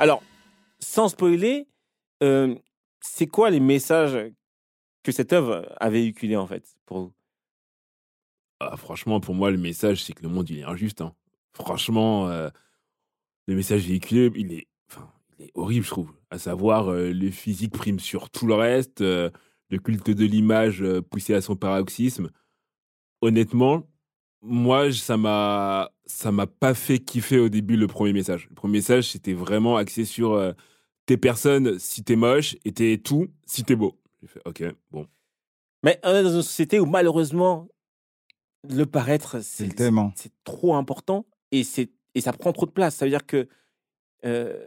Alors, sans spoiler, euh, c'est quoi les messages que cette œuvre a véhiculés en fait pour vous? Ah, franchement, pour moi, le message, c'est que le monde, il est injuste. hein. Franchement, euh, le message véhiculé, il est, il est horrible, je trouve. À savoir, euh, le physique prime sur tout le reste, le culte de l'image poussé à son paroxysme. Honnêtement, moi, ça m'a, ça m'a pas fait kiffer au début le premier message. Le premier message, c'était vraiment axé sur euh, t'es personne si t'es moche et t'es tout si t'es beau. J'ai fait, ok, bon. Mais on est dans une société où malheureusement, le paraître, C'est c'est c'est trop important et, c'est- et ça prend trop de place. Ça veut dire que euh,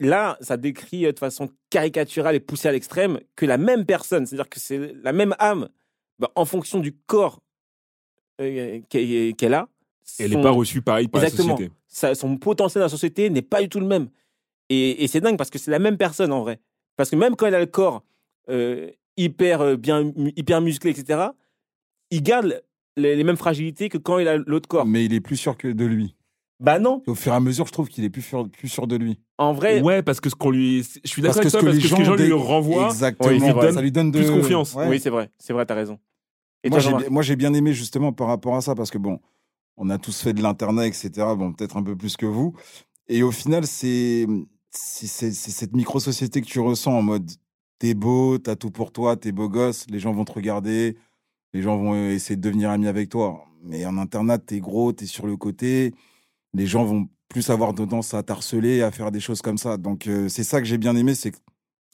là, ça décrit de façon caricaturale et poussée à l'extrême que la même personne, c'est-à-dire que c'est la même âme, bah, en fonction du corps euh, qu'elle qu'elle a, Elle son- n'est pas reçue pareil par Exactement. la société. ça- son potentiel dans la société n'est pas du tout le même. Et, et c'est dingue parce que c'est la même personne en vrai. Parce que même quand elle a le corps euh, hyper, euh, bien, hyper musclé, etc., il garde les, les mêmes fragilités que quand il a l'autre corps. Mais il est plus sûr que de lui. Bah non, Et au fur et à mesure, je trouve qu'il est plus sûr, plus sûr de lui. en vrai, Ouais, parce que ce qu'on lui. Je suis d'accord Parce que avec ce toi, que parce les que ce que les gens gens lui renvoient. Exactement. Ça lui donne de... plus confiance. Ouais. oui, c'est vrai, c'est vrai, t'as raison. Et moi, j'ai, Jean-Marc moi, j'ai bien aimé justement par rapport à ça parce que bon, on a tous fait de l'internet, etc. Bon, peut-être un peu plus que vous. Et au final, c'est, cette micro-société que tu ressens en mode t'es beau, t'as tout pour toi, t'es beau gosse, les gens vont te regarder, les gens vont essayer de devenir amis avec toi. Mais en internat, t'es gros, t'es sur le côté, les gens vont plus avoir tendance à t'harceler, à faire des choses comme ça. Donc, euh, c'est ça que j'ai bien aimé, c'est que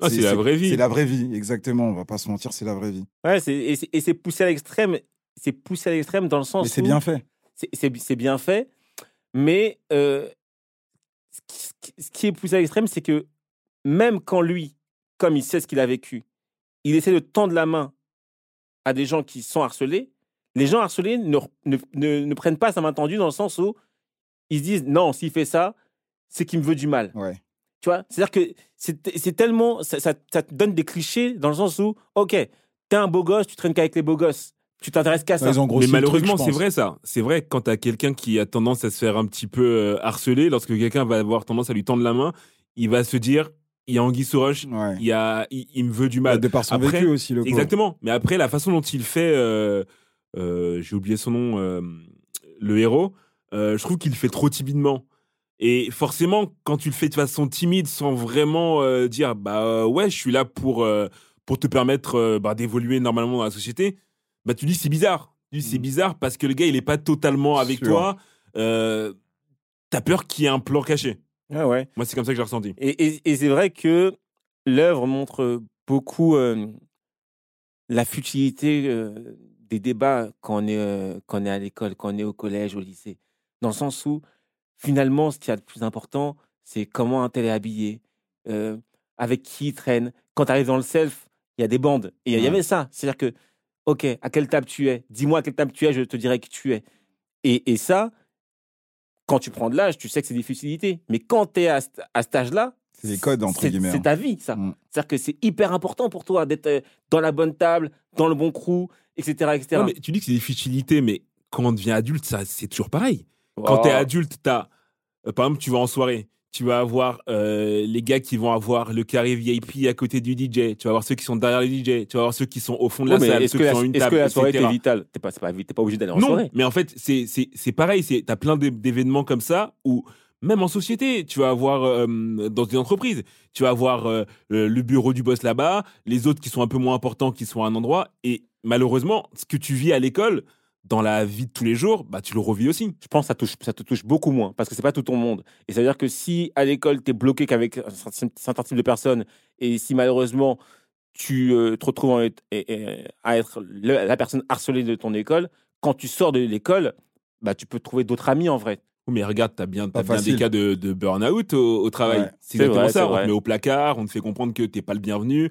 Ah, c'est la vraie vie. C'est la vraie vie, exactement. On va pas se mentir, c'est la vraie vie. Ouais, et c'est- poussé à l'extrême. C'est poussé à l'extrême dans le sens Mais c'est bien fait. c'est- bien fait, mais euh, ce qui- ce qui- ce qui est poussé à l'extrême, c'est que même quand lui, comme il sait ce qu'il a vécu, il essaie de tendre la main à des gens qui sont harcelés, les gens harcelés ne, ne, ne- ne prennent pas sa main tendue dans le sens où ils se disent non, s'il fait ça, c'est qu'il me veut du mal. Ouais. Tu vois C'est-à-dire que c'est tellement. Ça, ça- ça te donne des clichés dans le sens où, ok, t'es un beau gosse, tu traînes qu'avec les beaux gosses. Tu t'intéresses qu'à ça. Mais malheureusement, c'est vrai ça. C'est vrai quand t'as quelqu'un qui a tendance à se faire un petit peu euh, harceler, lorsque quelqu'un va avoir tendance à lui tendre la main, il va se dire il y a Anguille sous roche, Ouais. il, y a, il, il me veut du Bah, mal. de par son Après, vécu aussi, le pauvre. Exactement. Mais après, la façon dont il fait, euh, euh, j'ai oublié son nom, euh, le héros, euh, je trouve qu'il le fait trop timidement. Et forcément, quand tu le fais de façon timide, sans vraiment euh, dire, bah euh, ouais, je suis là pour, euh, pour te permettre euh, bah, d'évoluer normalement dans la société, bah tu dis c'est bizarre. Tu dis c'est Mm. bizarre parce que le gars, il est pas totalement avec Sûr. toi. T'as peur qu'il y ait un plan caché. Ouais, ouais. Moi, c'est comme ça que j'ai ressenti. Et, et- et c'est vrai que l'œuvre montre beaucoup la futilité des débats quand on, est, quand on est à l'école, quand on est au collège, au lycée. Dans le sens où, finalement, ce qu'il y a de plus important, c'est comment un tel est habillé, euh, avec qui il traîne. Quand tu arrives dans le self, il y a des bandes. Et il y Ouais. avait ça. C'est-à-dire que, OK, à quelle table tu es? Dis-moi à quelle table tu es, je te dirai qui tu es. Et, et ça, quand tu prends de l'âge, tu sais que c'est des futilités. Mais quand tu es à, cet- à cet âge-là, C'est des codes, entre guillemets, C'est hein. ta vie, ça. Mm. C'est-à-dire que c'est hyper important pour toi d'être euh, dans la bonne table, dans le bon crew, etc. etc. Non, mais tu dis que c'est des futilités, mais quand on devient adulte, ça, c'est toujours pareil. Quand Oh. t'es adulte, t'as, euh, par exemple, tu vas en soirée, tu vas avoir euh, les gars qui vont avoir le carré VIP à côté du DJ, tu vas avoir ceux qui sont derrière le DJ, tu vas avoir ceux qui sont au fond de la salle, est-ce ceux que, qui la, sont une est-ce table, que la soirée était vitale T'es pas, c'est pas, t'es pas obligé d'aller en Non, soirée. mais en fait, c'est, c'est, c'est pareil, c'est, t'as plein d'é- d'événements comme ça où, même en société, tu vas avoir, euh, dans une entreprise, tu vas avoir euh, le le bureau du boss là-bas, les autres qui sont un peu moins importants qui sont à un endroit, et malheureusement, ce que tu vis à l'école, dans la vie de tous les jours, bah, tu le revis aussi. Je pense que ça, touche, ça te touche beaucoup moins parce que c'est pas tout ton monde. Et ça veut dire que si à l'école, tu es bloqué qu'avec un certain type de personnes et si malheureusement tu euh, te retrouves en- et- et- à être le- la personne harcelée de ton école, quand tu sors de l'école, bah, tu peux trouver d'autres amis en vrai. Mais regarde, t'as bien, t'as bien des cas de, de burn-out au, au travail. Ouais. C'est exactement vrai, ça. On te met au placard, on te fait comprendre que t'es pas le bienvenu.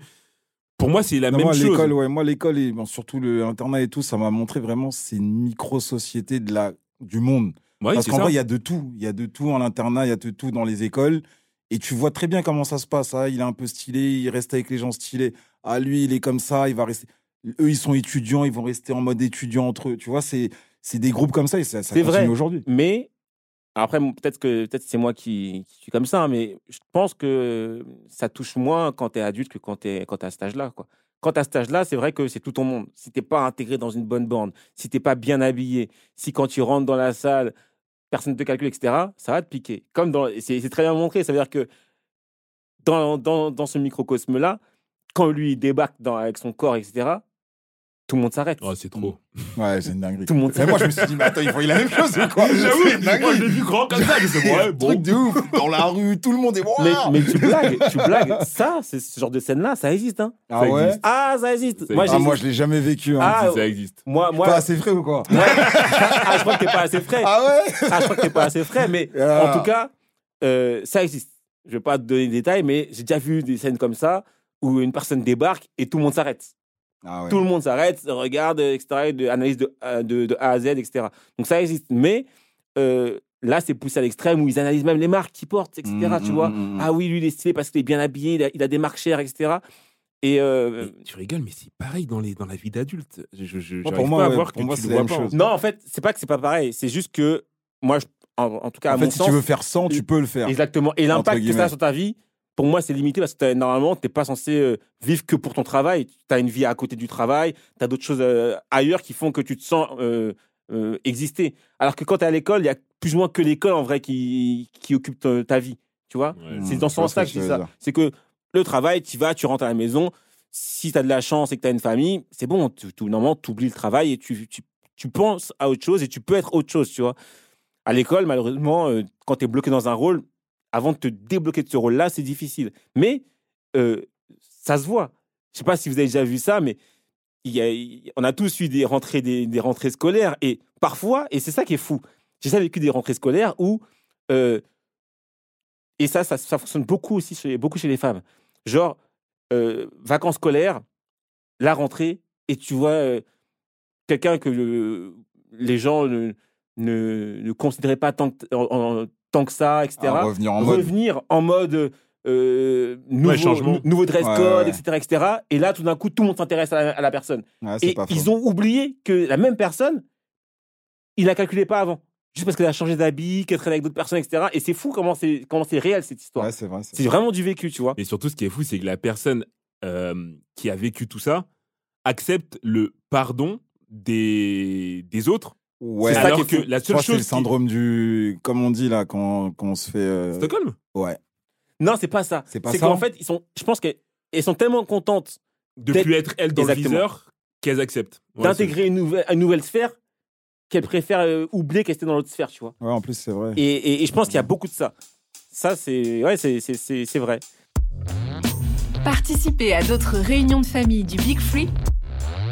Pour moi, c'est la Non, même moi, chose. l'école, ouais, moi, l'école et bon, surtout le internat et tout, ça m'a montré vraiment c'est une micro-société de la, du monde. Ouais, Parce qu'en vrai, il y a de tout. Il y a de tout en internat, il y a de tout dans les écoles. Et tu vois très bien comment ça se passe. Ah, il est un peu stylé, il reste avec les gens stylés. Ah, lui, il est comme ça, il va rester. Eux, ils sont étudiants, ils vont rester en mode étudiant entre eux. Tu vois, c'est c'est des groupes comme ça et ça, ça C'est continue vrai. aujourd'hui. Mais Après, peut-être que peut-être c'est moi qui, suis comme ça, hein, mais je pense que ça touche moins quand tu es adulte que quand tu es quand à cet âge-là. Quand tu à cet âge-là, c'est vrai que c'est tout ton monde. Si t'es pas intégré dans une bonne bande, si t'es pas bien habillé, si quand tu rentres dans la salle, personne ne te calcule, etc., ça va te piquer. C'est très bien montré. Ça veut dire que dans, dans, dans ce microcosme-là, quand lui il débarque avec son corps, etc., tout le monde s'arrête. Oh, c'est trop. Ouais, c'est une dinguerie. Tout le monde Mais moi, je me suis dit, mais attends, il faut il a la même chose ou quoi C'est une dinguerie. moi je l'ai vu grand comme ça, je sais ouais, bon. Truc de ouf. Dans la rue, tout le monde est Mais, Waouh mais tu blagues, tu blagues. Ça, c'est ce genre de scène-là, ça existe. Hein. Ah ça ouais existe. Ah, ça existe. Moi. Ah, moi, je l'ai jamais vécu. Hein. Ah, ça existe. moi, moi, Pas assez frais ou quoi Ouais. ah, je crois que t'es pas assez frais. Ah ouais Ah, je crois que t'es pas assez frais, mais Ah. en tout cas, euh, ça existe. Je vais pas te donner des détails, mais j'ai déjà vu des scènes comme ça où une personne débarque et tout le monde s'arrête. Ah ouais. Tout le monde s'arrête, regarde, etc., de, analyse de, A- de, de A à Z, etc. Donc ça existe. Mais euh, là, c'est poussé à l'extrême où ils analysent même les marques qu'ils portent, etc. Mm, tu mm, vois. mm. Ah oui, lui, il est stylé parce qu'il est bien habillé, il a, il a des marques chères, etc. Et euh, tu rigoles, mais c'est pareil dans, les, dans la vie d'adulte. Je, je, Moi, pour moi, ouais, pour que moi, c'est la même chose. non, en fait, c'est pas que c'est pas pareil. C'est juste que moi, je- en, en tout cas, à En mon fait, si sens, tu veux faire 100, tu peux le faire. Exactement. Et l'impact que ça a sur ta vie, pour moi, c'est limité parce que normalement, tu n'es pas censé euh, vivre que pour ton travail. Tu as une vie à côté du travail, tu as d'autres choses euh, ailleurs qui font que tu te sens euh, euh, exister. Alors que quand tu es à l'école, il y a plus ou moins que l'école en vrai qui, qui occupe ta, ta vie. Tu vois? Ouais. C'est dans ce sens-là que je dis ça. C'est que le travail, tu vas, tu rentres à la maison. Si tu as de la chance et que tu as une famille, c'est bon. Tu, tu, normalement, tu oublies le travail et tu, tu, tu penses à autre chose et tu peux être autre chose, tu vois. À l'école, malheureusement, quand tu es bloqué dans un rôle, avant de te débloquer de ce rôle-là, c'est difficile. Mais euh, ça se voit. Je sais pas si vous avez déjà vu ça, mais on a tous eu des rentrées, des, rentrées scolaires. Et parfois, et c'est ça qui est fou, j'ai déjà vécu des rentrées scolaires où. euh, et ça, ça, ça fonctionne beaucoup aussi chez, beaucoup chez les femmes. Genre, euh, vacances scolaires, la rentrée, et tu vois quelqu'un que le- les gens ne, ne, ne considéraient pas tant en- tant que ça, etc Ah, revenir en mode. revenir en mode euh, nouveau, dress code, ouais, etc., etc. Et là, tout d'un coup, tout le monde s'intéresse à, la- à la personne. Et ils ont oublié que la même personne, il la calculait pas avant. Juste parce qu'elle a changé d'habit, qu'elle traîne avec d'autres personnes, etc. Et c'est fou comment c'est comment c'est réel cette histoire. Ouais, c'est vrai. c'est c'est vraiment du vécu, tu vois. Et surtout, ce qui est fou, c'est que la personne euh, qui a vécu tout ça accepte le pardon des, des autres. Ouais. C'est ça alors est que la Je seule crois que c'est chose. le syndrome du. Comme on dit là, quand, quand on se fait. euh, Stockholm? Ouais. Non, c'est pas ça. C'est pas C'est ça qu'en fait, ils sont, je pense qu'elles elles sont tellement contentes De plus être elle dans Exactement. le viseur qu'elles acceptent. Ouais, d'intégrer une nouvelle, une nouvelle sphère qu'elles préfèrent euh, oublier qu'elles étaient dans l'autre sphère, tu vois. Ouais, en plus, c'est vrai. Et, et- et je pense qu'il y a beaucoup de ça. Ça, c'est ouais, c'est- c'est- c'est c'est vrai. Participez à d'autres réunions de famille du Big Free